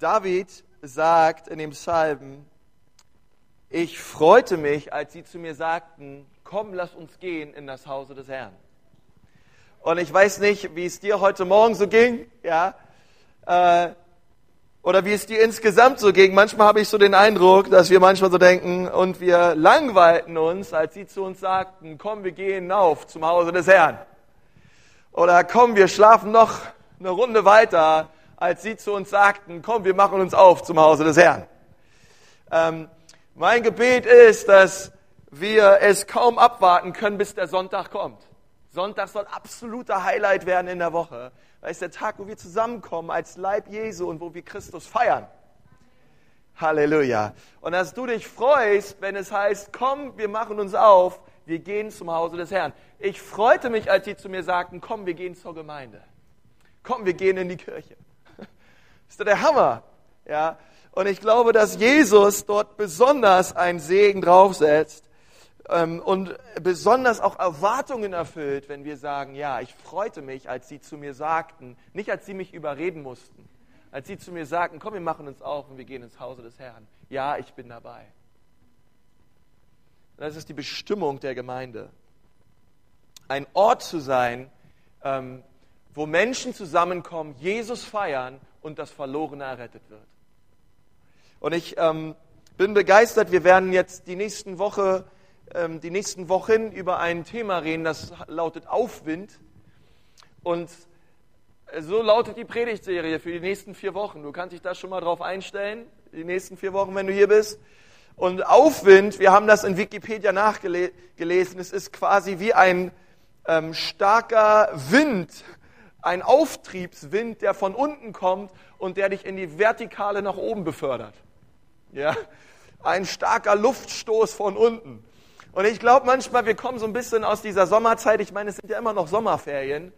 David sagt in dem Psalm, ich freute mich, als sie zu mir sagten, komm, lass uns gehen in das Hause des Herrn. Und ich weiß nicht, wie es dir heute Morgen so ging, ja, äh, oder wie es dir insgesamt so ging. Manchmal habe ich so den Eindruck, dass wir manchmal so denken und wir langweilten uns, als sie zu uns sagten, komm, wir gehen auf zum Hause des Herrn. Oder komm, wir schlafen noch eine Runde weiter, als sie zu uns sagten, komm, wir machen uns auf zum Hause des Herrn. Ähm, mein Gebet ist, dass wir es kaum abwarten können, bis der Sonntag kommt. Sonntag soll absoluter Highlight werden in der Woche. Das ist der Tag, wo wir zusammenkommen als Leib Jesu und wo wir Christus feiern. Halleluja. Und dass du dich freust, wenn es heißt, komm, wir machen uns auf, wir gehen zum Hause des Herrn. Ich freute mich, als sie zu mir sagten, komm, wir gehen zur Gemeinde. Komm, wir gehen in die Kirche. Ist doch der Hammer. Ja. Und ich glaube, dass Jesus dort besonders einen Segen draufsetzt ähm, und besonders auch Erwartungen erfüllt, wenn wir sagen, ja, ich freute mich, als sie zu mir sagten, nicht als sie mich überreden mussten, als sie zu mir sagten, komm, wir machen uns auf und wir gehen ins Hause des Herrn. Ja, ich bin dabei. Das ist die Bestimmung der Gemeinde. Ein Ort zu sein, ähm, wo Menschen zusammenkommen, Jesus feiern und das Verlorene errettet wird. Und ich ähm, bin begeistert. Wir werden jetzt die nächsten Woche, ähm, die nächsten Wochen über ein Thema reden, das lautet Aufwind. Und so lautet die Predigtserie für die nächsten vier Wochen. Du kannst dich da schon mal drauf einstellen, die nächsten vier Wochen, wenn du hier bist. Und Aufwind, wir haben das in Wikipedia nachgelesen, es ist quasi wie ein ähm, starker Wind, ein Auftriebswind, der von unten kommt und der dich in die Vertikale nach oben befördert. Ja, ein starker Luftstoß von unten. Und ich glaube manchmal, wir kommen so ein bisschen aus dieser Sommerzeit. Ich meine, es sind ja immer noch Sommerferien.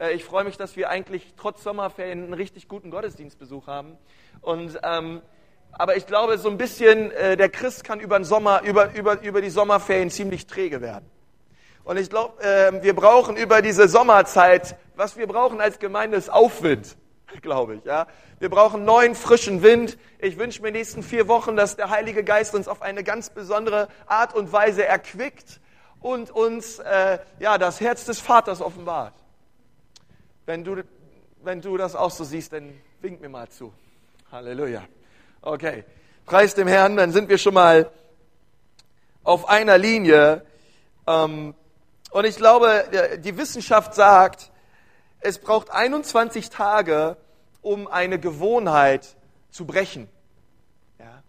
Äh, ich freue mich, dass wir eigentlich trotz Sommerferien einen richtig guten Gottesdienstbesuch haben. Und ähm, aber ich glaube, so ein bisschen, äh, der Christ kann über, den Sommer, über, über, über die Sommerferien ziemlich träge werden. Und ich glaube, äh, wir brauchen über diese Sommerzeit, was wir brauchen als Gemeinde ist Aufwind, glaube ich. Ja? Wir brauchen neuen, frischen Wind. Ich wünsche mir in den nächsten vier Wochen, dass der Heilige Geist uns auf eine ganz besondere Art und Weise erquickt und uns äh, ja, das Herz des Vaters offenbart. Wenn du, wenn du das auch so siehst, dann wink mir mal zu. Halleluja. Okay, preis dem Herrn, dann sind wir schon mal auf einer Linie. Ähm, und ich glaube, die Wissenschaft sagt, es braucht 21 Tage, um eine Gewohnheit zu brechen. Ja?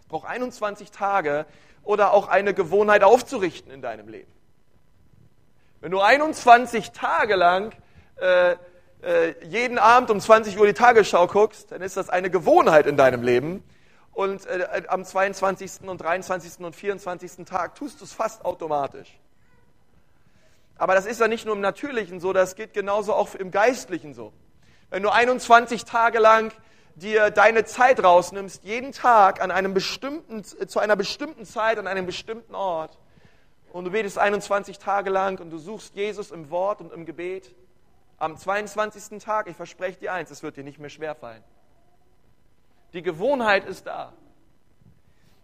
Es braucht 21 Tage oder auch eine Gewohnheit aufzurichten in deinem Leben. Wenn du 21 Tage lang äh, äh, jeden Abend um 20 Uhr die Tagesschau guckst, dann ist das eine Gewohnheit in deinem Leben. Und äh, am 22. und 23. und 24. Tag tust du es fast automatisch. Aber das ist ja nicht nur im Natürlichen so, das geht genauso auch im Geistlichen so. Wenn du 21 Tage lang dir deine Zeit rausnimmst, jeden Tag an einem bestimmten, zu einer bestimmten Zeit, an einem bestimmten Ort, und du betest 21 Tage lang und du suchst Jesus im Wort und im Gebet, am 22. Tag, ich verspreche dir eins, es wird dir nicht mehr schwerfallen. Die Gewohnheit ist da.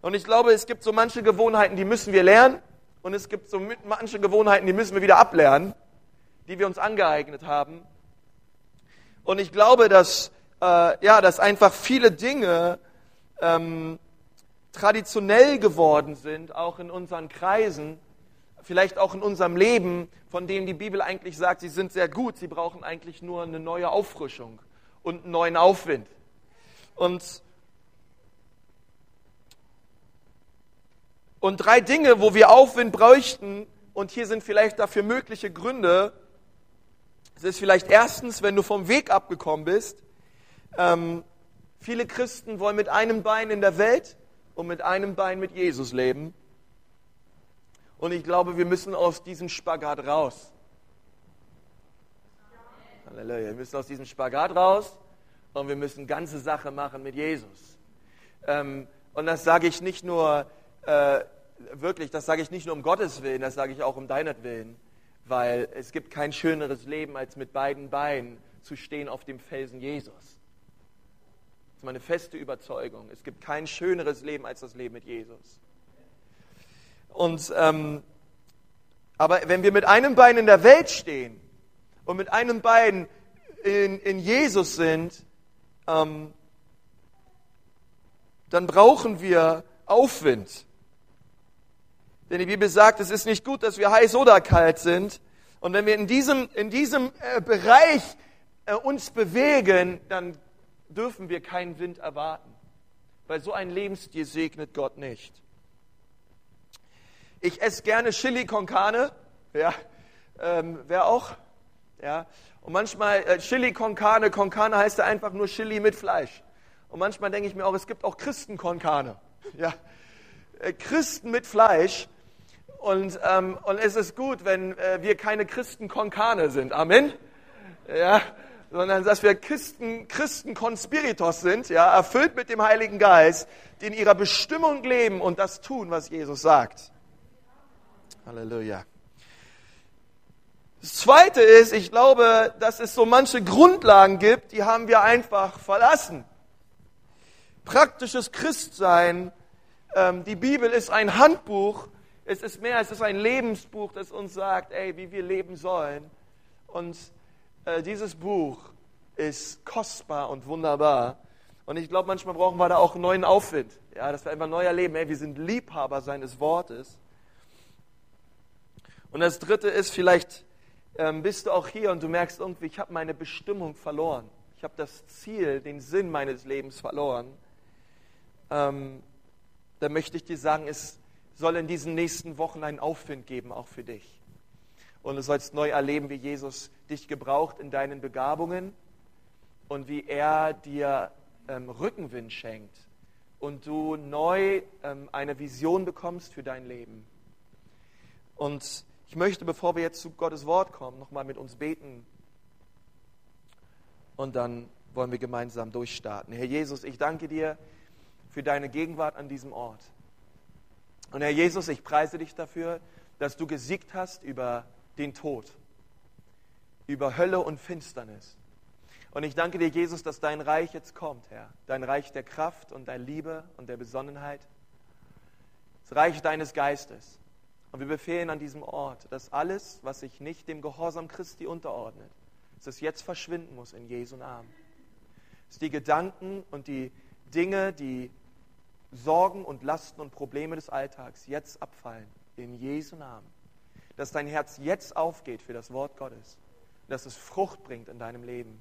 Und ich glaube, es gibt so manche Gewohnheiten, die müssen wir lernen. Und es gibt so manche Gewohnheiten, die müssen wir wieder ablernen, die wir uns angeeignet haben. Und ich glaube, dass, äh, ja, dass einfach viele Dinge ähm, traditionell geworden sind, auch in unseren Kreisen, vielleicht auch in unserem Leben, von denen die Bibel eigentlich sagt, sie sind sehr gut, sie brauchen eigentlich nur eine neue Auffrischung und einen neuen Aufwind. Und, und drei Dinge, wo wir Aufwind bräuchten, und hier sind vielleicht dafür mögliche Gründe. Es ist vielleicht erstens, wenn du vom Weg abgekommen bist. Ähm, viele Christen wollen mit einem Bein in der Welt und mit einem Bein mit Jesus leben. Und ich glaube, wir müssen aus diesem Spagat raus. Halleluja. Wir müssen aus diesem Spagat raus und wir müssen ganze Sache machen mit Jesus. Ähm, und das sage ich nicht nur, äh, wirklich, das sage ich nicht nur um Gottes Willen, das sage ich auch um deinetwillen. Weil es gibt kein schöneres Leben, als mit beiden Beinen zu stehen auf dem Felsen Jesus. ist meine feste Überzeugung. Es gibt kein schöneres Leben als das Leben mit Jesus. Und, ähm, aber wenn wir mit einem Bein in der Welt stehen und mit einem Bein in, in Jesus sind, ähm, dann brauchen wir Aufwind. Denn die Bibel sagt, es ist nicht gut, dass wir heiß oder kalt sind. Und wenn wir in diesem, in diesem äh, Bereich äh, uns bewegen, dann dürfen wir keinen Wind erwarten, weil so ein Lebensstil segnet Gott nicht. Ich esse gerne Chili con Carne, ja, ähm, wer auch, ja. Und manchmal äh, Chili con Carne, con Carne heißt ja einfach nur Chili mit Fleisch. Und manchmal denke ich mir auch, es gibt auch Christen con Carne, ja, äh, Christen mit Fleisch. Und, ähm, und es ist gut, wenn äh, wir keine Christen con Carne sind. Amen. Ja, sondern dass wir Christen, Christen Conspiritos sind, ja, erfüllt mit dem Heiligen Geist, die in ihrer Bestimmung leben und das tun, was Jesus sagt. Halleluja. Das Zweite ist, ich glaube, dass es so manche Grundlagen gibt, die haben wir einfach verlassen. Praktisches Christsein, ähm, die Bibel ist ein Handbuch, es ist mehr, es ist ein Lebensbuch, das uns sagt, ey, wie wir leben sollen. Und äh, dieses Buch ist kostbar und wunderbar. Und ich glaube, manchmal brauchen wir da auch einen neuen Aufwind. Ja, dass wir einfach neu erleben, ey, wir sind Liebhaber seines Wortes. Und das Dritte ist, vielleicht ähm, bist du auch hier und du merkst irgendwie, ich habe meine Bestimmung verloren. Ich habe das Ziel, den Sinn meines Lebens verloren. Ähm, da möchte ich dir sagen, es soll in diesen nächsten Wochen einen Aufwind geben, auch für dich. Und du sollst neu erleben, wie Jesus dich gebraucht in deinen Begabungen und wie er dir ähm, Rückenwind schenkt und du neu ähm, eine Vision bekommst für dein Leben. Und ich möchte, bevor wir jetzt zu Gottes Wort kommen, nochmal mit uns beten. Und dann wollen wir gemeinsam durchstarten. Herr Jesus, ich danke dir für deine Gegenwart an diesem Ort. Und Herr Jesus, ich preise dich dafür, dass du gesiegt hast über den Tod, über Hölle und Finsternis. Und ich danke dir, Jesus, dass dein Reich jetzt kommt, Herr. Dein Reich der Kraft und der Liebe und der Besonnenheit. Das Reich deines Geistes. Und wir befehlen an diesem Ort, dass alles, was sich nicht dem Gehorsam Christi unterordnet, dass es jetzt verschwinden muss in Jesu Namen. Dass die Gedanken und die Dinge, die Sorgen und Lasten und Probleme des Alltags jetzt abfallen in Jesu Namen. Dass dein Herz jetzt aufgeht für das Wort Gottes. Dass es Frucht bringt in deinem Leben.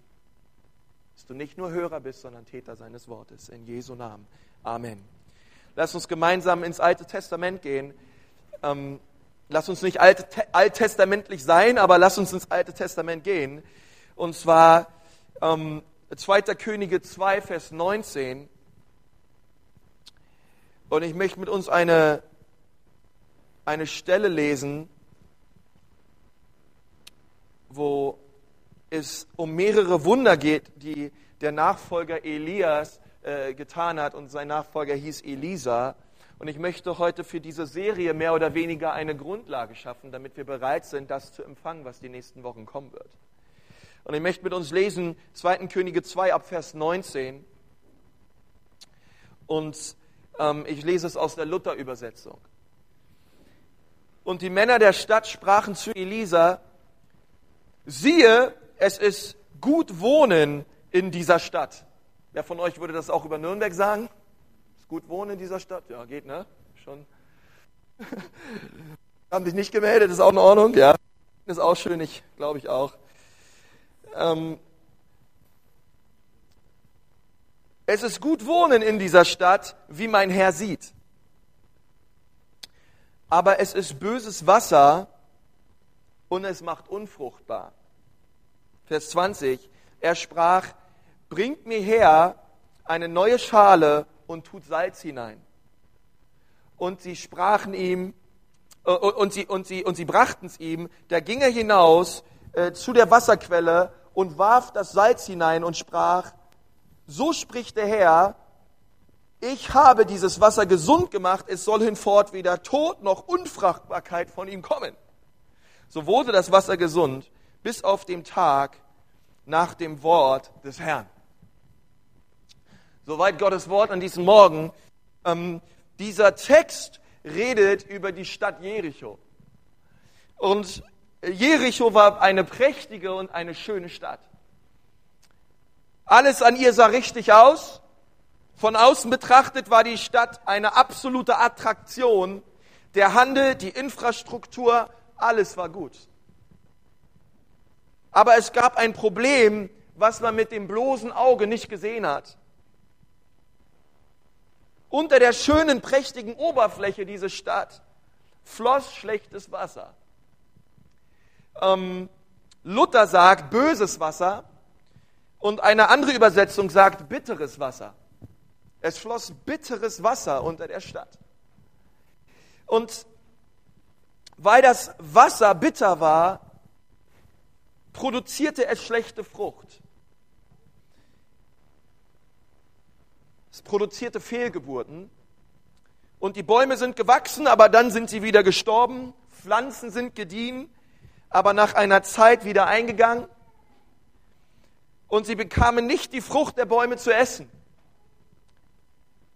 Dass du nicht nur Hörer bist, sondern Täter seines Wortes. In Jesu Namen. Amen. Lass uns gemeinsam ins Alte Testament gehen. Ähm, lass uns nicht alt, alttestamentlich sein, aber lass uns ins Alte Testament gehen. Und zwar ähm, 2. Könige 2, Vers 19. Und ich möchte mit uns eine, eine Stelle lesen, wo es um mehrere Wunder geht, die der Nachfolger Elias äh, getan hat und sein Nachfolger hieß Elisa. Und ich möchte heute für diese Serie mehr oder weniger eine Grundlage schaffen, damit wir bereit sind, das zu empfangen, was die nächsten Wochen kommen wird. Und ich möchte mit uns lesen 2. Könige 2 ab Vers 19. Und ich lese es aus der Luther-Übersetzung. Und die Männer der Stadt sprachen zu Elisa, siehe, es ist gut wohnen in dieser Stadt. Wer von euch würde das auch über Nürnberg sagen? Ist gut wohnen in dieser Stadt? Ja, geht, ne? Schon. Haben dich nicht gemeldet, ist auch in Ordnung, ja. Ist auch schön, ich glaube ich auch. Ähm, Es ist gut wohnen in dieser Stadt, wie mein Herr sieht. Aber es ist böses Wasser und es macht unfruchtbar. Vers 20. Er sprach, bringt mir her eine neue Schale und tut Salz hinein. Und sie sprachen ihm, äh, und sie, und sie, und sie brachten es ihm, da ging er hinaus äh, zu der Wasserquelle und warf das Salz hinein und sprach, so spricht der Herr, ich habe dieses Wasser gesund gemacht, es soll hinfort weder Tod noch Unfruchtbarkeit von ihm kommen. So wurde das Wasser gesund bis auf den Tag nach dem Wort des Herrn. Soweit Gottes Wort an diesem Morgen. Ähm, dieser Text redet über die Stadt Jericho. Und Jericho war eine prächtige und eine schöne Stadt. Alles an ihr sah richtig aus. Von außen betrachtet war die Stadt eine absolute Attraktion. Der Handel, die Infrastruktur, alles war gut. Aber es gab ein Problem, was man mit dem bloßen Auge nicht gesehen hat. Unter der schönen, prächtigen Oberfläche dieser Stadt floss schlechtes Wasser. Ähm, Luther sagt böses Wasser und eine andere Übersetzung sagt bitteres Wasser. Es floss bitteres Wasser unter der Stadt. Und weil das Wasser bitter war, produzierte es schlechte Frucht. Es produzierte Fehlgeburten. Und die Bäume sind gewachsen, aber dann sind sie wieder gestorben. Pflanzen sind gediehen, aber nach einer Zeit wieder eingegangen. Und sie bekamen nicht die Frucht der Bäume zu essen.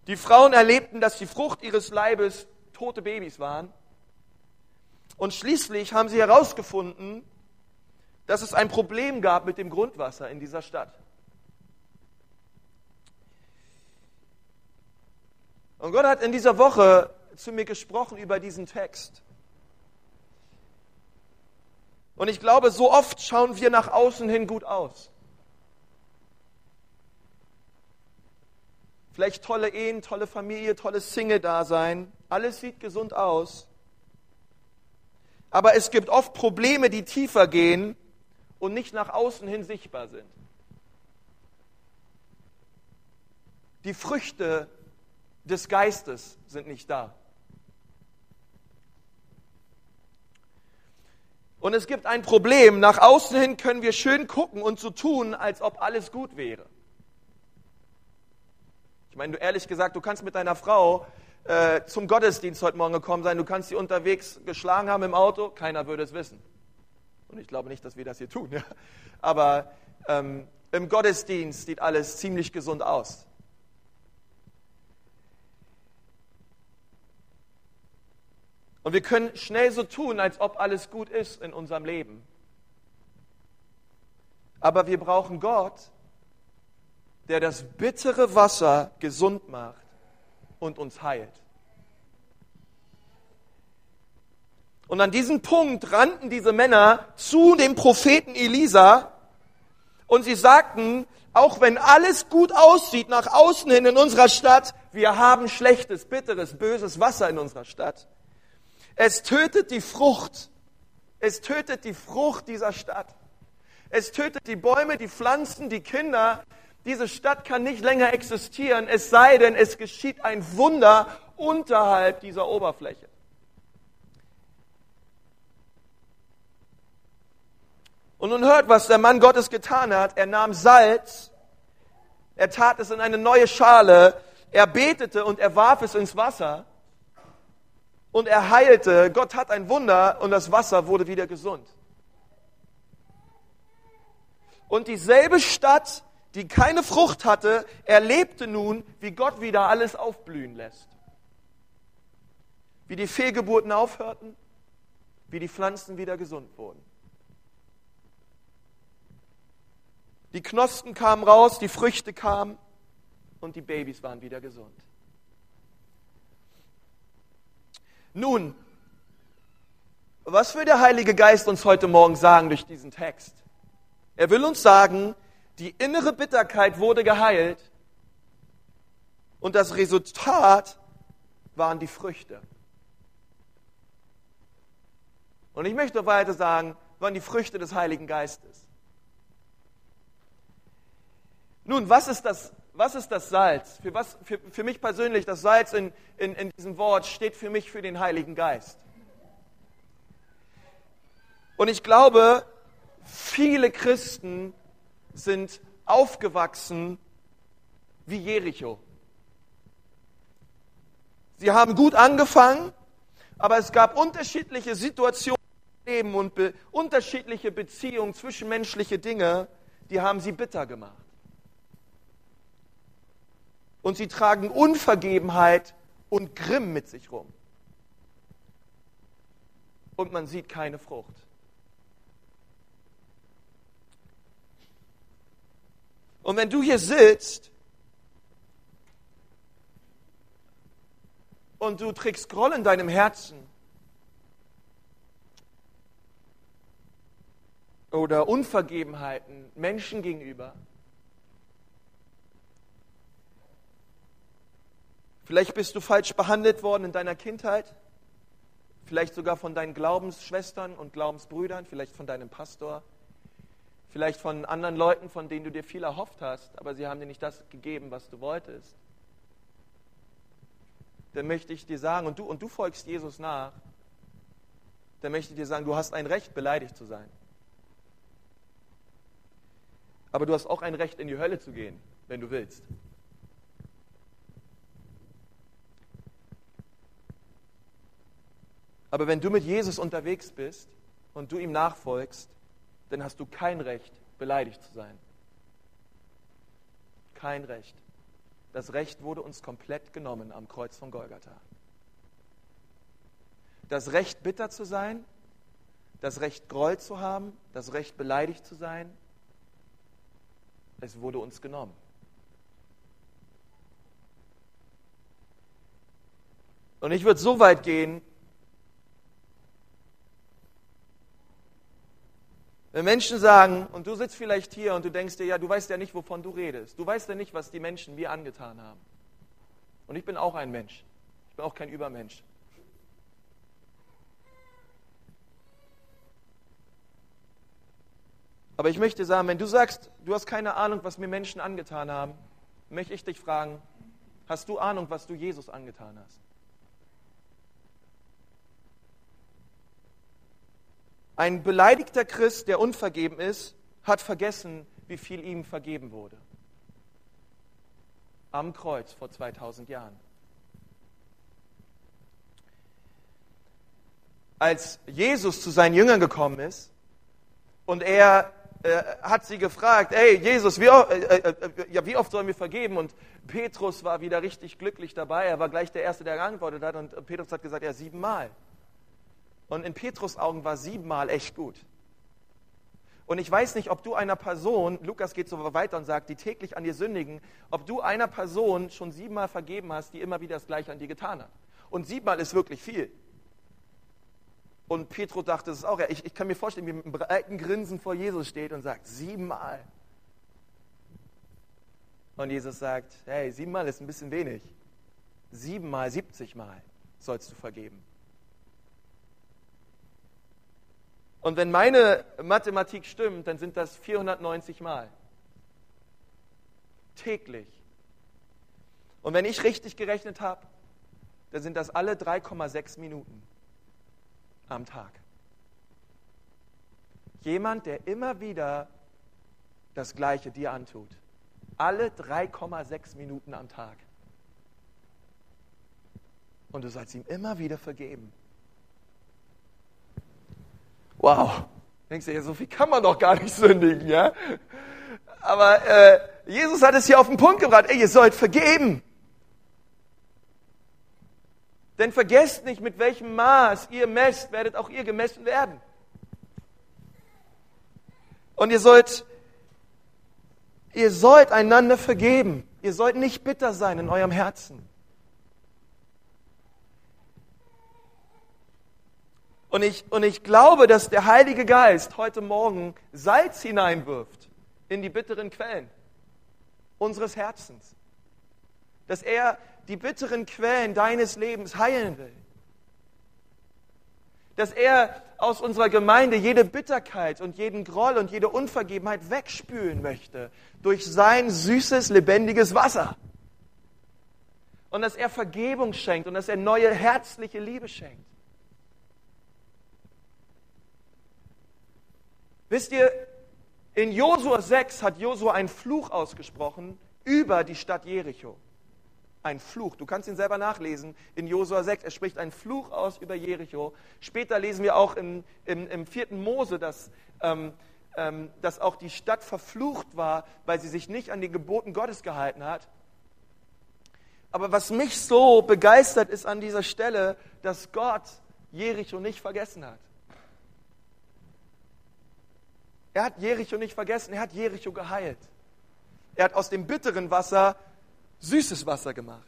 Die Frauen erlebten, dass die Frucht ihres Leibes tote Babys waren. Und schließlich haben sie herausgefunden, dass es ein Problem gab mit dem Grundwasser in dieser Stadt. Und Gott hat in dieser Woche zu mir gesprochen über diesen Text. Und ich glaube, so oft schauen wir nach außen hin gut aus. Vielleicht tolle Ehen, tolle Familie, tolles Single-Dasein. Alles sieht gesund aus. Aber es gibt oft Probleme, die tiefer gehen und nicht nach außen hin sichtbar sind. Die Früchte des Geistes sind nicht da. Und es gibt ein Problem. Nach außen hin können wir schön gucken und so tun, als ob alles gut wäre. Ich meine, du ehrlich gesagt, du kannst mit deiner Frau äh, zum Gottesdienst heute Morgen gekommen sein, du kannst sie unterwegs geschlagen haben im Auto, keiner würde es wissen. Und ich glaube nicht, dass wir das hier tun. Ja. Aber ähm, im Gottesdienst sieht alles ziemlich gesund aus. Und wir können schnell so tun, als ob alles gut ist in unserem Leben. Aber wir brauchen Gott, der das bittere Wasser gesund macht und uns heilt. Und an diesem Punkt rannten diese Männer zu dem Propheten Elisa und sie sagten, auch wenn alles gut aussieht nach außen hin in unserer Stadt, wir haben schlechtes, bitteres, böses Wasser in unserer Stadt. Es tötet die Frucht. Es tötet die Frucht dieser Stadt. Es tötet die Bäume, die Pflanzen, die Kinder. Diese Stadt kann nicht länger existieren, es sei denn, es geschieht ein Wunder unterhalb dieser Oberfläche. Und nun hört, was der Mann Gottes getan hat. Er nahm Salz, er tat es in eine neue Schale, er betete und er warf es ins Wasser und er heilte. Gott hat ein Wunder und das Wasser wurde wieder gesund. Und dieselbe Stadt, die keine Frucht hatte, erlebte nun, wie Gott wieder alles aufblühen lässt. Wie die Fehlgeburten aufhörten, wie die Pflanzen wieder gesund wurden. Die Knospen kamen raus, die Früchte kamen und die Babys waren wieder gesund. Nun, was will der Heilige Geist uns heute Morgen sagen durch diesen Text? Er will uns sagen, die innere Bitterkeit wurde geheilt und das Resultat waren die Früchte. Und ich möchte weiter sagen, waren die Früchte des Heiligen Geistes. Nun, was ist das was ist das Salz? Für, was, für, für mich persönlich, das Salz in, in, in diesem Wort steht für mich für den Heiligen Geist. Und ich glaube, viele Christen sind aufgewachsen wie Jericho. Sie haben gut angefangen, aber es gab unterschiedliche Situationen im Leben und be unterschiedliche Beziehungen, zwischenmenschliche Dinge, die haben sie bitter gemacht. Und sie tragen Unvergebenheit und Grimm mit sich rum. Und man sieht keine Frucht. Und wenn du hier sitzt und du trägst Groll in deinem Herzen oder Unvergebenheiten Menschen gegenüber, vielleicht bist du falsch behandelt worden in deiner Kindheit, vielleicht sogar von deinen Glaubensschwestern und Glaubensbrüdern, vielleicht von deinem Pastor, vielleicht von anderen Leuten, von denen du dir viel erhofft hast, aber sie haben dir nicht das gegeben, was du wolltest dann möchte ich dir sagen, und du, und du folgst Jesus nach, dann möchte ich dir sagen, du hast ein Recht, beleidigt zu sein. Aber du hast auch ein Recht, in die Hölle zu gehen, wenn du willst. Aber wenn du mit Jesus unterwegs bist und du ihm nachfolgst, dann hast du kein Recht, beleidigt zu sein. Kein Recht. Das Recht wurde uns komplett genommen am Kreuz von Golgatha. Das Recht, bitter zu sein, das Recht, Groll zu haben, das Recht, beleidigt zu sein, es wurde uns genommen. Und ich würde so weit gehen, Wenn Menschen sagen, und du sitzt vielleicht hier und du denkst dir, ja, du weißt ja nicht, wovon du redest. Du weißt ja nicht, was die Menschen mir angetan haben. Und ich bin auch ein Mensch. Ich bin auch kein Übermensch. Aber ich möchte sagen, wenn du sagst, du hast keine Ahnung, was mir Menschen angetan haben, möchte ich dich fragen, hast du Ahnung, was du Jesus angetan hast? Ein beleidigter Christ, der unvergeben ist, hat vergessen, wie viel ihm vergeben wurde. Am Kreuz vor 2000 Jahren. Als Jesus zu seinen Jüngern gekommen ist und er äh, hat sie gefragt, hey Jesus, wie, äh, äh, äh, ja, wie oft sollen wir vergeben? Und Petrus war wieder richtig glücklich dabei. Er war gleich der Erste, der geantwortet hat. Und Petrus hat gesagt, ja, siebenmal. Und in Petrus Augen war siebenmal echt gut. Und ich weiß nicht, ob du einer Person, Lukas geht so weiter und sagt, die täglich an dir sündigen, ob du einer Person schon siebenmal vergeben hast, die immer wieder das Gleiche an dir getan hat. Und siebenmal ist wirklich viel. Und Petrus dachte es auch. Ich, ich kann mir vorstellen, wie er mit einem breiten Grinsen vor Jesus steht und sagt, siebenmal. Und Jesus sagt, hey, siebenmal ist ein bisschen wenig. Siebenmal, siebzigmal sollst du vergeben. Und wenn meine Mathematik stimmt, dann sind das 490 Mal. Täglich. Und wenn ich richtig gerechnet habe, dann sind das alle 3,6 Minuten am Tag. Jemand, der immer wieder das Gleiche dir antut. Alle 3,6 Minuten am Tag. Und du sollst ihm immer wieder vergeben. Wow. Denkst du, ja, so viel kann man doch gar nicht sündigen, ja? Aber äh, Jesus hat es hier auf den Punkt gebracht. Ey, ihr sollt vergeben. Denn vergesst nicht, mit welchem Maß ihr messt, werdet auch ihr gemessen werden. Und ihr sollt, ihr sollt einander vergeben. Ihr sollt nicht bitter sein in eurem Herzen. Und ich, und ich glaube, dass der Heilige Geist heute Morgen Salz hineinwirft in die bitteren Quellen unseres Herzens. Dass er die bitteren Quellen deines Lebens heilen will. Dass er aus unserer Gemeinde jede Bitterkeit und jeden Groll und jede Unvergebenheit wegspülen möchte durch sein süßes, lebendiges Wasser. Und dass er Vergebung schenkt und dass er neue herzliche Liebe schenkt. Wisst ihr, in Josua 6 hat Josua einen Fluch ausgesprochen über die Stadt Jericho. Ein Fluch. Du kannst ihn selber nachlesen in Josua 6. Er spricht einen Fluch aus über Jericho. Später lesen wir auch im, im, im vierten Mose, dass, ähm, ähm, dass auch die Stadt verflucht war, weil sie sich nicht an die Geboten Gottes gehalten hat. Aber was mich so begeistert ist an dieser Stelle, dass Gott Jericho nicht vergessen hat. Er hat Jericho nicht vergessen, er hat Jericho geheilt. Er hat aus dem bitteren Wasser süßes Wasser gemacht.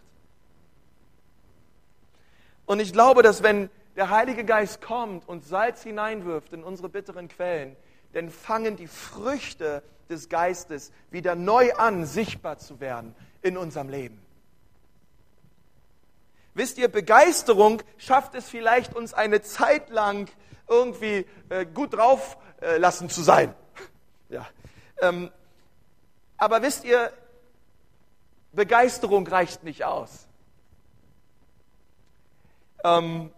Und ich glaube, dass wenn der Heilige Geist kommt und Salz hineinwirft in unsere bitteren Quellen, dann fangen die Früchte des Geistes wieder neu an, sichtbar zu werden in unserem Leben. Wisst ihr, Begeisterung schafft es vielleicht, uns eine Zeit lang irgendwie äh, gut drauf lassen zu sein. Ja. Ähm, aber wisst ihr, Begeisterung reicht nicht aus. Ähm,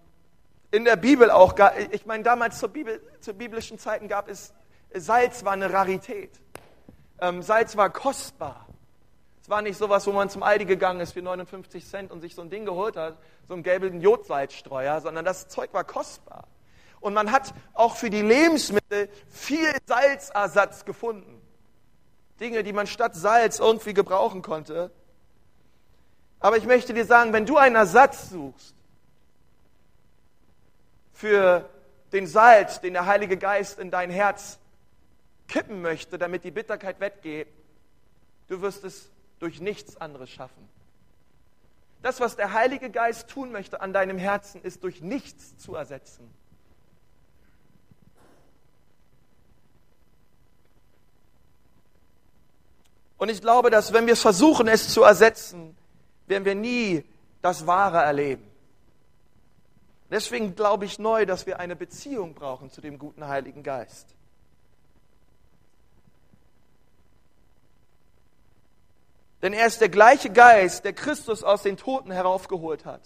in der Bibel auch, ich meine, damals zur, Bibel, zu biblischen Zeiten gab es, Salz war eine Rarität. Ähm, Salz war kostbar. Es war nicht sowas, wo man zum Aldi gegangen ist für 59 Cent und sich so ein Ding geholt hat, so einen gelben Jodsalzstreuer, sondern das Zeug war kostbar. Und man hat auch für die Lebensmittel viel Salzersatz gefunden. Dinge, die man statt Salz irgendwie gebrauchen konnte. Aber ich möchte dir sagen, wenn du einen Ersatz suchst für den Salz, den der Heilige Geist in dein Herz kippen möchte, damit die Bitterkeit weggeht, du wirst es durch nichts anderes schaffen. Das, was der Heilige Geist tun möchte an deinem Herzen, ist durch nichts zu ersetzen. Und ich glaube, dass wenn wir versuchen, es zu ersetzen, werden wir nie das Wahre erleben. Deswegen glaube ich neu, dass wir eine Beziehung brauchen zu dem guten Heiligen Geist. Denn er ist der gleiche Geist, der Christus aus den Toten heraufgeholt hat.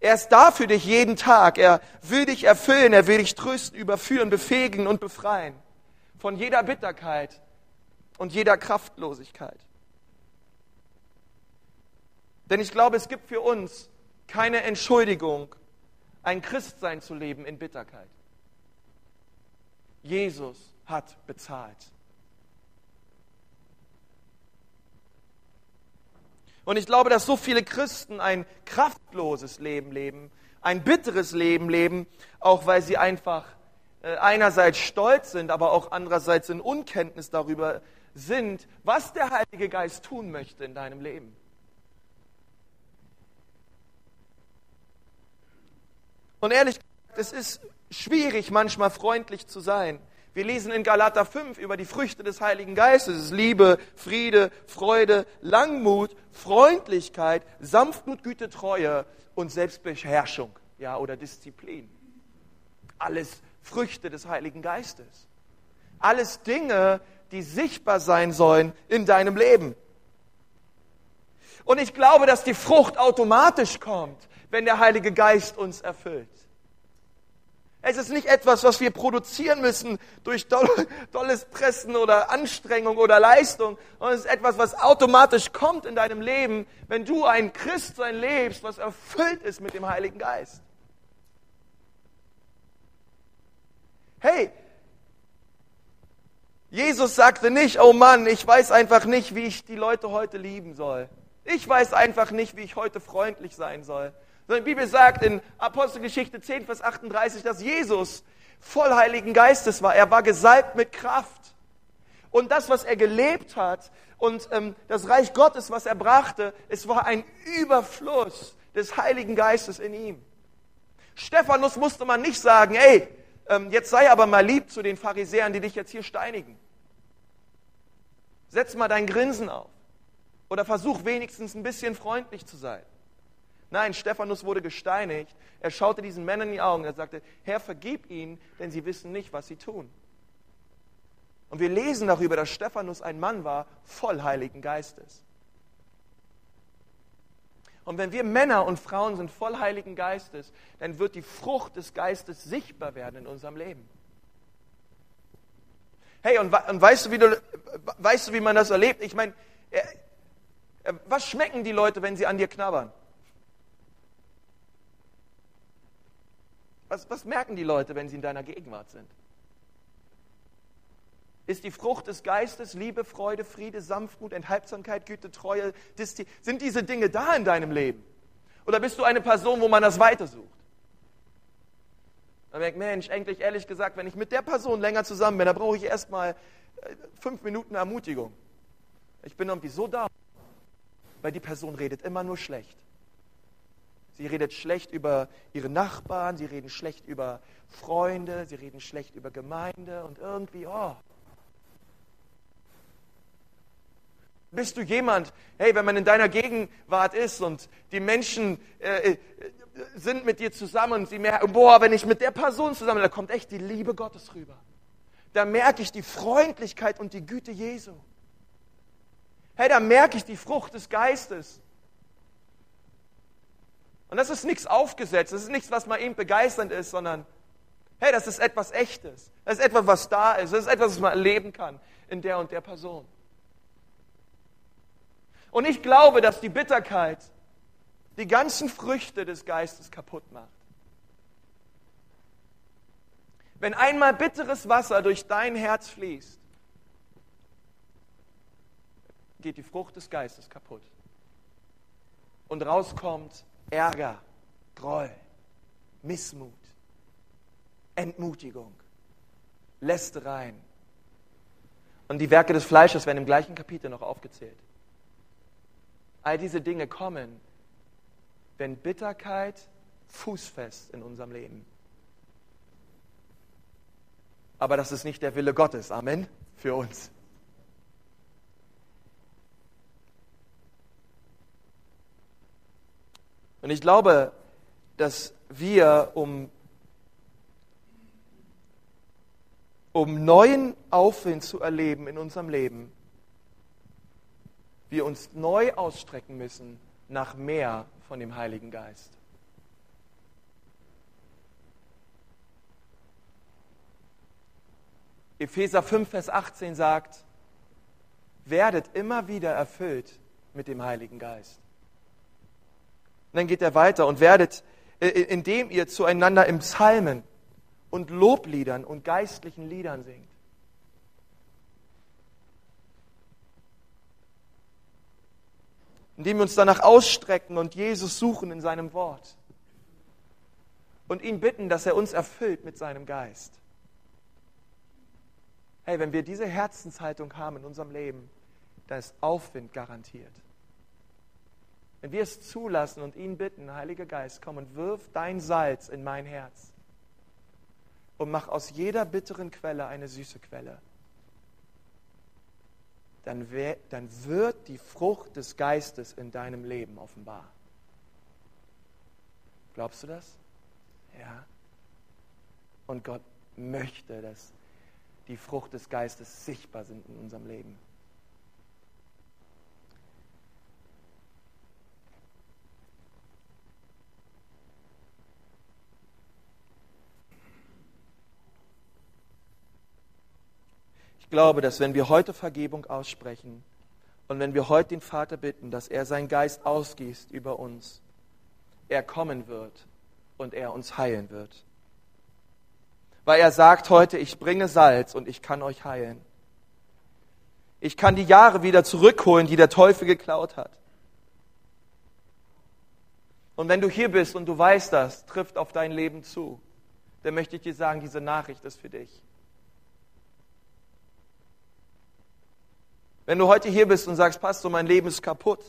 Er ist da für dich jeden Tag. Er will dich erfüllen, er will dich trösten, überführen, befähigen und befreien von jeder Bitterkeit und jeder Kraftlosigkeit. Denn ich glaube, es gibt für uns keine Entschuldigung, ein Christsein zu leben in Bitterkeit. Jesus hat bezahlt. Und ich glaube, dass so viele Christen ein kraftloses Leben leben, ein bitteres Leben leben, auch weil sie einfach äh, einerseits stolz sind, aber auch andererseits in Unkenntnis darüber sind, was der Heilige Geist tun möchte in deinem Leben. Und ehrlich gesagt, es ist schwierig, manchmal freundlich zu sein. Wir lesen in Galater 5 über die Früchte des Heiligen Geistes. Liebe, Friede, Freude, Langmut, Freundlichkeit, Sanftmut, Güte, Treue und Selbstbeherrschung ja, oder Disziplin. Alles Früchte des Heiligen Geistes. Alles Dinge, die sichtbar sein sollen in deinem Leben. Und ich glaube, dass die Frucht automatisch kommt, wenn der Heilige Geist uns erfüllt. Es ist nicht etwas, was wir produzieren müssen durch tolles Pressen oder Anstrengung oder Leistung, sondern es ist etwas, was automatisch kommt in deinem Leben, wenn du ein Christsein lebst, was erfüllt ist mit dem Heiligen Geist. Hey, Jesus sagte nicht, oh Mann, ich weiß einfach nicht, wie ich die Leute heute lieben soll. Ich weiß einfach nicht, wie ich heute freundlich sein soll. Die Bibel sagt in Apostelgeschichte 10, Vers 38, dass Jesus voll Heiligen Geistes war. Er war gesalbt mit Kraft. Und das, was er gelebt hat und ähm, das Reich Gottes, was er brachte, es war ein Überfluss des Heiligen Geistes in ihm. Stephanus musste man nicht sagen, ey, ähm, jetzt sei aber mal lieb zu den Pharisäern, die dich jetzt hier steinigen. Setz mal dein Grinsen auf. Oder versuch wenigstens ein bisschen freundlich zu sein. Nein, Stephanus wurde gesteinigt. Er schaute diesen Männern in die Augen. Er sagte, Herr, vergib ihnen, denn sie wissen nicht, was sie tun. Und wir lesen darüber, dass Stephanus ein Mann war, voll Heiligen Geistes. Und wenn wir Männer und Frauen sind voll Heiligen Geistes, dann wird die Frucht des Geistes sichtbar werden in unserem Leben. Hey, und, und weißt, du, wie du, weißt du, wie man das erlebt? Ich meine, äh, äh, was schmecken die Leute, wenn sie an dir knabbern? Was, was merken die Leute, wenn sie in deiner Gegenwart sind? Ist die Frucht des Geistes Liebe, Freude, Friede, Sanftmut, Enthaltsamkeit, Güte, Treue, Diszi sind diese Dinge da in deinem Leben? Oder bist du eine Person, wo man das weitersucht? Man merkt, Mensch, eigentlich ehrlich gesagt, wenn ich mit der Person länger zusammen bin, dann brauche ich erstmal äh, fünf Minuten Ermutigung. Ich bin irgendwie so da, weil die Person redet immer nur schlecht. Sie redet schlecht über ihre Nachbarn, sie reden schlecht über Freunde, sie reden schlecht über Gemeinde und irgendwie, oh. Bist du jemand, hey, wenn man in deiner Gegenwart ist und die Menschen äh, äh sind mit dir zusammen und sie merken, boah, wenn ich mit der Person zusammen, bin, da kommt echt die Liebe Gottes rüber. Da merke ich die Freundlichkeit und die Güte Jesu. Hey, da merke ich die Frucht des Geistes. Und das ist nichts aufgesetzt, das ist nichts, was mal eben begeisternd ist, sondern hey, das ist etwas Echtes. Das ist etwas, was da ist. Das ist etwas, was man erleben kann in der und der Person. Und ich glaube, dass die Bitterkeit die ganzen Früchte des Geistes kaputt macht. Wenn einmal bitteres Wasser durch dein Herz fließt, geht die Frucht des Geistes kaputt. Und rauskommt Ärger, Groll, Missmut, Entmutigung, Lästereien. Und die Werke des Fleisches werden im gleichen Kapitel noch aufgezählt. All diese Dinge kommen, wenn Bitterkeit fußfest in unserem Leben. Aber das ist nicht der Wille Gottes. Amen. Für uns. Und ich glaube, dass wir, um, um neuen Aufwind zu erleben in unserem Leben, wir uns neu ausstrecken müssen nach mehr von dem Heiligen Geist. Epheser 5, Vers 18 sagt, werdet immer wieder erfüllt mit dem Heiligen Geist. Und dann geht er weiter und werdet, äh, indem ihr zueinander im Psalmen und Lobliedern und geistlichen Liedern singt. Indem wir uns danach ausstrecken und Jesus suchen in seinem Wort. Und ihn bitten, dass er uns erfüllt mit seinem Geist. Hey, wenn wir diese Herzenshaltung haben in unserem Leben, dann ist Aufwind garantiert. Wenn wir es zulassen und ihn bitten, Heiliger Geist, komm und wirf dein Salz in mein Herz und mach aus jeder bitteren Quelle eine süße Quelle, dann, dann wird die Frucht des Geistes in deinem Leben offenbar. Glaubst du das? Ja. Und Gott möchte, dass die Frucht des Geistes sichtbar sind in unserem Leben. Glaube, dass wenn wir heute Vergebung aussprechen und wenn wir heute den Vater bitten, dass er seinen Geist ausgießt über uns, er kommen wird und er uns heilen wird. Weil er sagt heute, ich bringe Salz und ich kann euch heilen. Ich kann die Jahre wieder zurückholen, die der Teufel geklaut hat. Und wenn du hier bist und du weißt das, trifft auf dein Leben zu, dann möchte ich dir sagen, diese Nachricht ist für dich. Wenn du heute hier bist und sagst, Pastor, mein Leben ist kaputt,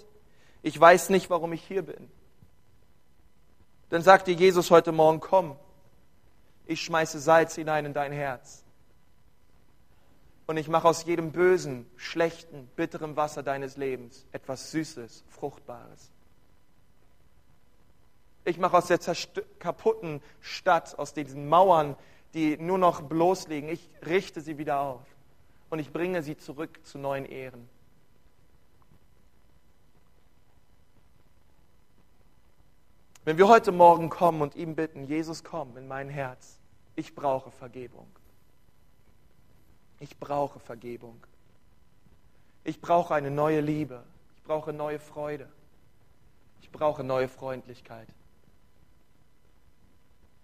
ich weiß nicht, warum ich hier bin, dann sagt dir Jesus heute Morgen, komm, ich schmeiße Salz hinein in dein Herz. Und ich mache aus jedem bösen, schlechten, bitteren Wasser deines Lebens etwas Süßes, Fruchtbares. Ich mache aus der kaputten Stadt, aus diesen Mauern, die nur noch bloß liegen, ich richte sie wieder auf und ich bringe sie zurück zu neuen Ehren. Wenn wir heute Morgen kommen und ihm bitten, Jesus, komm in mein Herz, ich brauche Vergebung. Ich brauche Vergebung. Ich brauche eine neue Liebe. Ich brauche neue Freude. Ich brauche neue Freundlichkeit.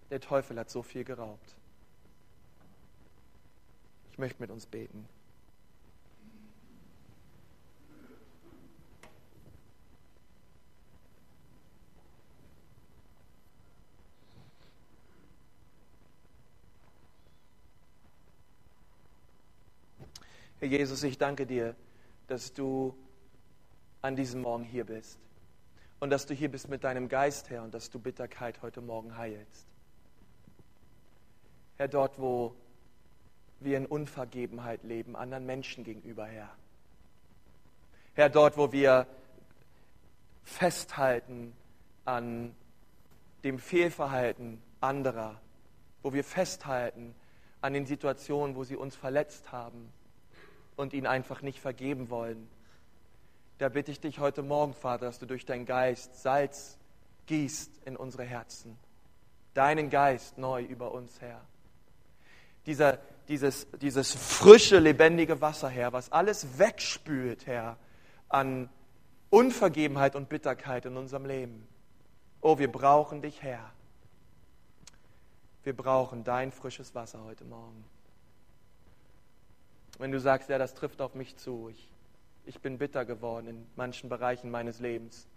Der Teufel hat so viel geraubt. Ich möchte mit uns beten. Herr Jesus, ich danke dir, dass du an diesem Morgen hier bist und dass du hier bist mit deinem Geist, Herr, und dass du Bitterkeit heute Morgen heilst. Herr, dort, wo wir in Unvergebenheit leben, anderen Menschen gegenüber, Herr. Herr, dort, wo wir festhalten an dem Fehlverhalten anderer, wo wir festhalten an den Situationen, wo sie uns verletzt haben und ihnen einfach nicht vergeben wollen. Da bitte ich dich heute Morgen, Vater, dass du durch deinen Geist Salz gießt in unsere Herzen. Deinen Geist neu über uns, Herr. Dieser, dieses, dieses frische, lebendige Wasser, Herr, was alles wegspült, Herr, an Unvergebenheit und Bitterkeit in unserem Leben. Oh, wir brauchen dich, Herr. Wir brauchen dein frisches Wasser heute Morgen. Wenn du sagst, ja, das trifft auf mich zu, ich, ich bin bitter geworden in manchen Bereichen meines Lebens.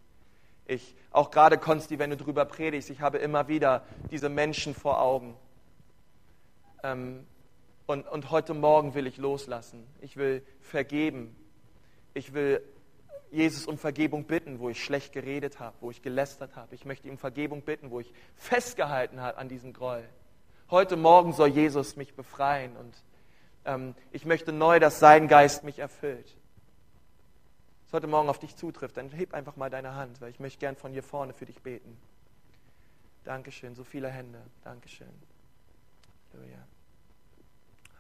Ich, auch gerade Konsti, wenn du darüber predigst, ich habe immer wieder diese Menschen vor Augen. Ähm, und, und heute Morgen will ich loslassen. Ich will vergeben. Ich will Jesus um Vergebung bitten, wo ich schlecht geredet habe, wo ich gelästert habe. Ich möchte ihm Vergebung bitten, wo ich festgehalten habe an diesem Groll. Heute Morgen soll Jesus mich befreien und ich möchte neu, dass sein Geist mich erfüllt. Was heute Morgen auf dich zutrifft, dann heb einfach mal deine Hand, weil ich möchte gern von hier vorne für dich beten. Dankeschön, so viele Hände. Dankeschön. Halleluja.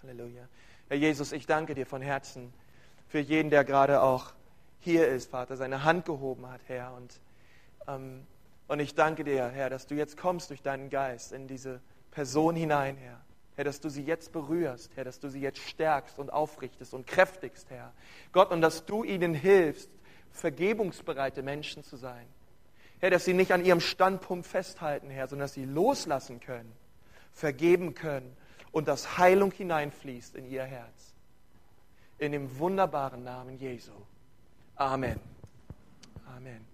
Halleluja. Herr Jesus, ich danke dir von Herzen für jeden, der gerade auch hier ist, Vater, seine Hand gehoben hat, Herr. Und, ähm, und ich danke dir, Herr, dass du jetzt kommst durch deinen Geist in diese Person hinein, Herr. Herr, dass du sie jetzt berührst, Herr, dass du sie jetzt stärkst und aufrichtest und kräftigst, Herr. Gott, und dass du ihnen hilfst, vergebungsbereite Menschen zu sein. Herr, dass sie nicht an ihrem Standpunkt festhalten, Herr, sondern dass sie loslassen können, vergeben können und dass Heilung hineinfließt in ihr Herz. In dem wunderbaren Namen Jesu. Amen. Amen.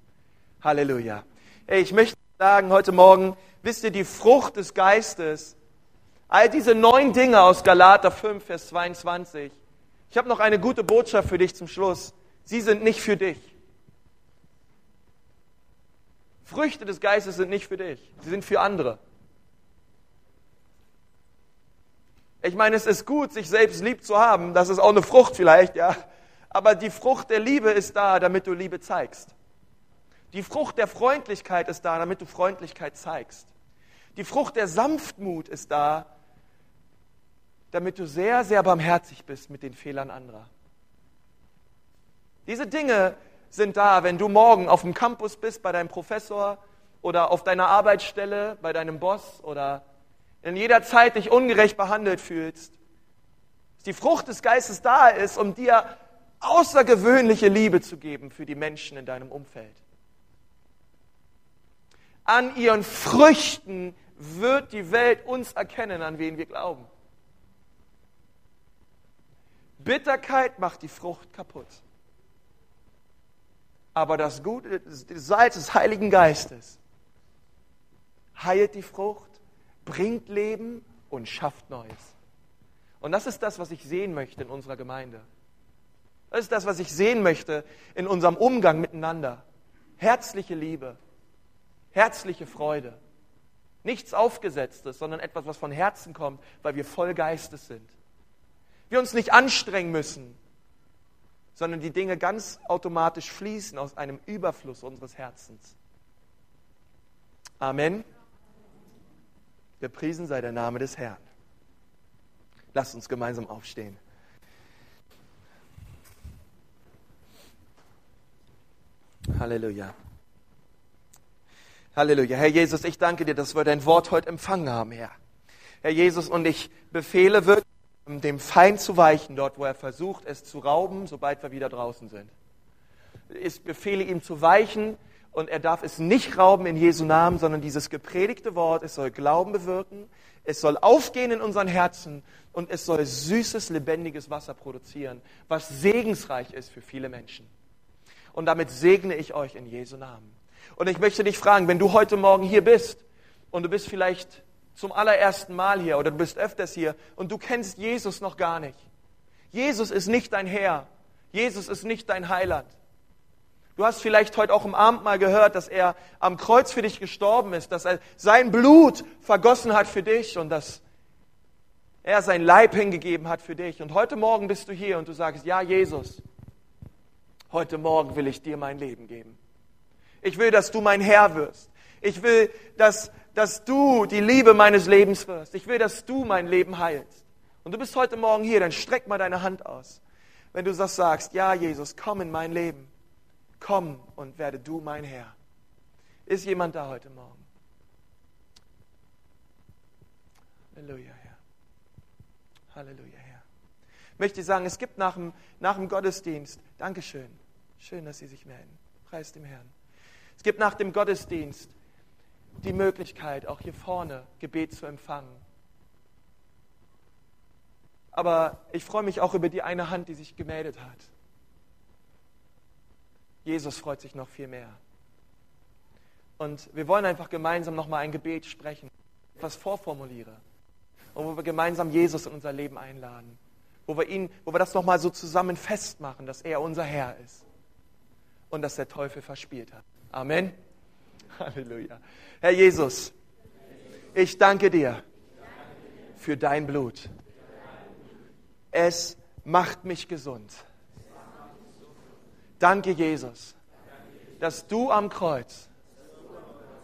Halleluja. Ich möchte sagen heute Morgen, wisst ihr, die Frucht des Geistes, all diese neun Dinge aus Galater 5, Vers 22. Ich habe noch eine gute Botschaft für dich zum Schluss. Sie sind nicht für dich. Früchte des Geistes sind nicht für dich, sie sind für andere. Ich meine, es ist gut, sich selbst lieb zu haben. Das ist auch eine Frucht vielleicht, ja. Aber die Frucht der Liebe ist da, damit du Liebe zeigst. Die Frucht der Freundlichkeit ist da, damit du Freundlichkeit zeigst. Die Frucht der Sanftmut ist da, damit du sehr, sehr barmherzig bist mit den Fehlern anderer. Diese Dinge sind da, wenn du morgen auf dem Campus bist, bei deinem Professor oder auf deiner Arbeitsstelle, bei deinem Boss oder in jeder Zeit dich ungerecht behandelt fühlst. Dass die Frucht des Geistes da ist, um dir außergewöhnliche Liebe zu geben für die Menschen in deinem Umfeld. An ihren Früchten wird die Welt uns erkennen, an wen wir glauben. Bitterkeit macht die Frucht kaputt. Aber das Gute, das Salz des Heiligen Geistes heilt die Frucht, bringt Leben und schafft Neues. Und das ist das, was ich sehen möchte in unserer Gemeinde. Das ist das, was ich sehen möchte in unserem Umgang miteinander. Herzliche Liebe, herzliche Freude. Nichts Aufgesetztes, sondern etwas, was von Herzen kommt, weil wir voll Geistes sind. Wir uns nicht anstrengen müssen, sondern die Dinge ganz automatisch fließen aus einem Überfluss unseres Herzens. Amen. Gepriesen sei der Name des Herrn. Lasst uns gemeinsam aufstehen. Halleluja. Halleluja. Herr Jesus, ich danke dir, dass wir dein Wort heute empfangen haben, Herr. Herr Jesus, und ich befehle wirklich, dem Feind zu weichen, dort wo er versucht, es zu rauben, sobald wir wieder draußen sind. Ich befehle ihm zu weichen und er darf es nicht rauben in Jesu Namen, sondern dieses gepredigte Wort, es soll Glauben bewirken, es soll aufgehen in unseren Herzen und es soll süßes, lebendiges Wasser produzieren, was segensreich ist für viele Menschen. Und damit segne ich euch in Jesu Namen. Und ich möchte dich fragen, wenn du heute Morgen hier bist und du bist vielleicht zum allerersten Mal hier oder du bist öfters hier und du kennst Jesus noch gar nicht. Jesus ist nicht dein Herr. Jesus ist nicht dein Heiland. Du hast vielleicht heute auch im Abendmahl gehört, dass er am Kreuz für dich gestorben ist, dass er sein Blut vergossen hat für dich und dass er sein Leib hingegeben hat für dich. Und heute Morgen bist du hier und du sagst, ja Jesus, heute Morgen will ich dir mein Leben geben. Ich will, dass du mein Herr wirst. Ich will, dass, dass du die Liebe meines Lebens wirst. Ich will, dass du mein Leben heilst. Und du bist heute Morgen hier, dann streck mal deine Hand aus. Wenn du das sagst, ja Jesus, komm in mein Leben. Komm und werde du mein Herr. Ist jemand da heute Morgen? Halleluja, Herr. Halleluja, Herr. Ich möchte sagen, es gibt nach dem, nach dem Gottesdienst, Dankeschön, schön, dass Sie sich melden, preis dem Herrn. Es gibt nach dem Gottesdienst die Möglichkeit, auch hier vorne Gebet zu empfangen. Aber ich freue mich auch über die eine Hand, die sich gemeldet hat. Jesus freut sich noch viel mehr. Und wir wollen einfach gemeinsam nochmal ein Gebet sprechen, was vorformuliere. Und wo wir gemeinsam Jesus in unser Leben einladen. Wo wir, ihn, wo wir das nochmal so zusammen festmachen, dass er unser Herr ist. Und dass der Teufel verspielt hat. Amen. Halleluja. Herr Jesus, ich danke dir für dein Blut. Es macht mich gesund. Danke, Jesus, dass du am Kreuz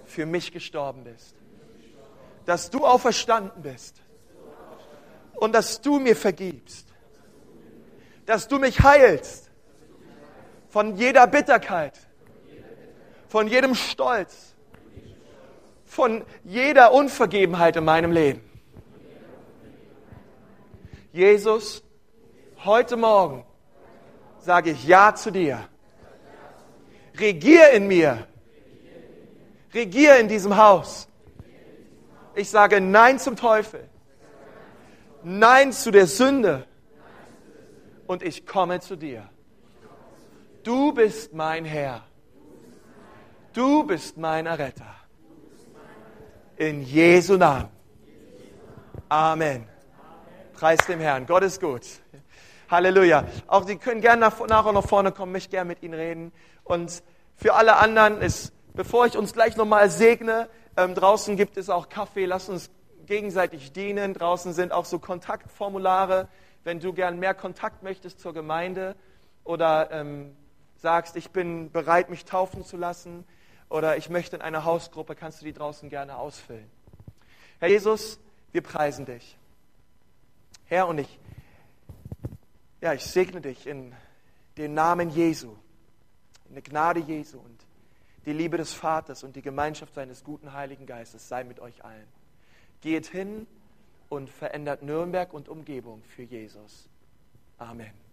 für mich gestorben bist. Dass du auferstanden bist. Und dass du mir vergibst. Dass du mich heilst von jeder Bitterkeit, von jedem Stolz, von jeder Unvergebenheit in meinem Leben. Jesus, heute Morgen sage ich Ja zu dir. Regier in mir. Regier in diesem Haus. Ich sage Nein zum Teufel. Nein zu der Sünde. Und ich komme zu dir. Du bist mein Herr. Du bist mein Erretter. In Jesu Namen. Amen. Preis dem Herrn. Gott ist gut. Halleluja. Auch Sie können gerne nach, nachher nach vorne kommen, möchte gerne mit Ihnen reden. Und für alle anderen ist, bevor ich uns gleich nochmal segne, ähm, draußen gibt es auch Kaffee, lass uns gegenseitig dienen. Draußen sind auch so Kontaktformulare, wenn du gern mehr Kontakt möchtest zur Gemeinde oder ähm, sagst, ich bin bereit, mich taufen zu lassen oder ich möchte in einer Hausgruppe, kannst du die draußen gerne ausfüllen. Herr Jesus, wir preisen dich. Herr, und ich ja, ich segne dich in den Namen Jesu, in der Gnade Jesu und die Liebe des Vaters und die Gemeinschaft seines guten Heiligen Geistes sei mit euch allen. Geht hin und verändert Nürnberg und Umgebung für Jesus. Amen.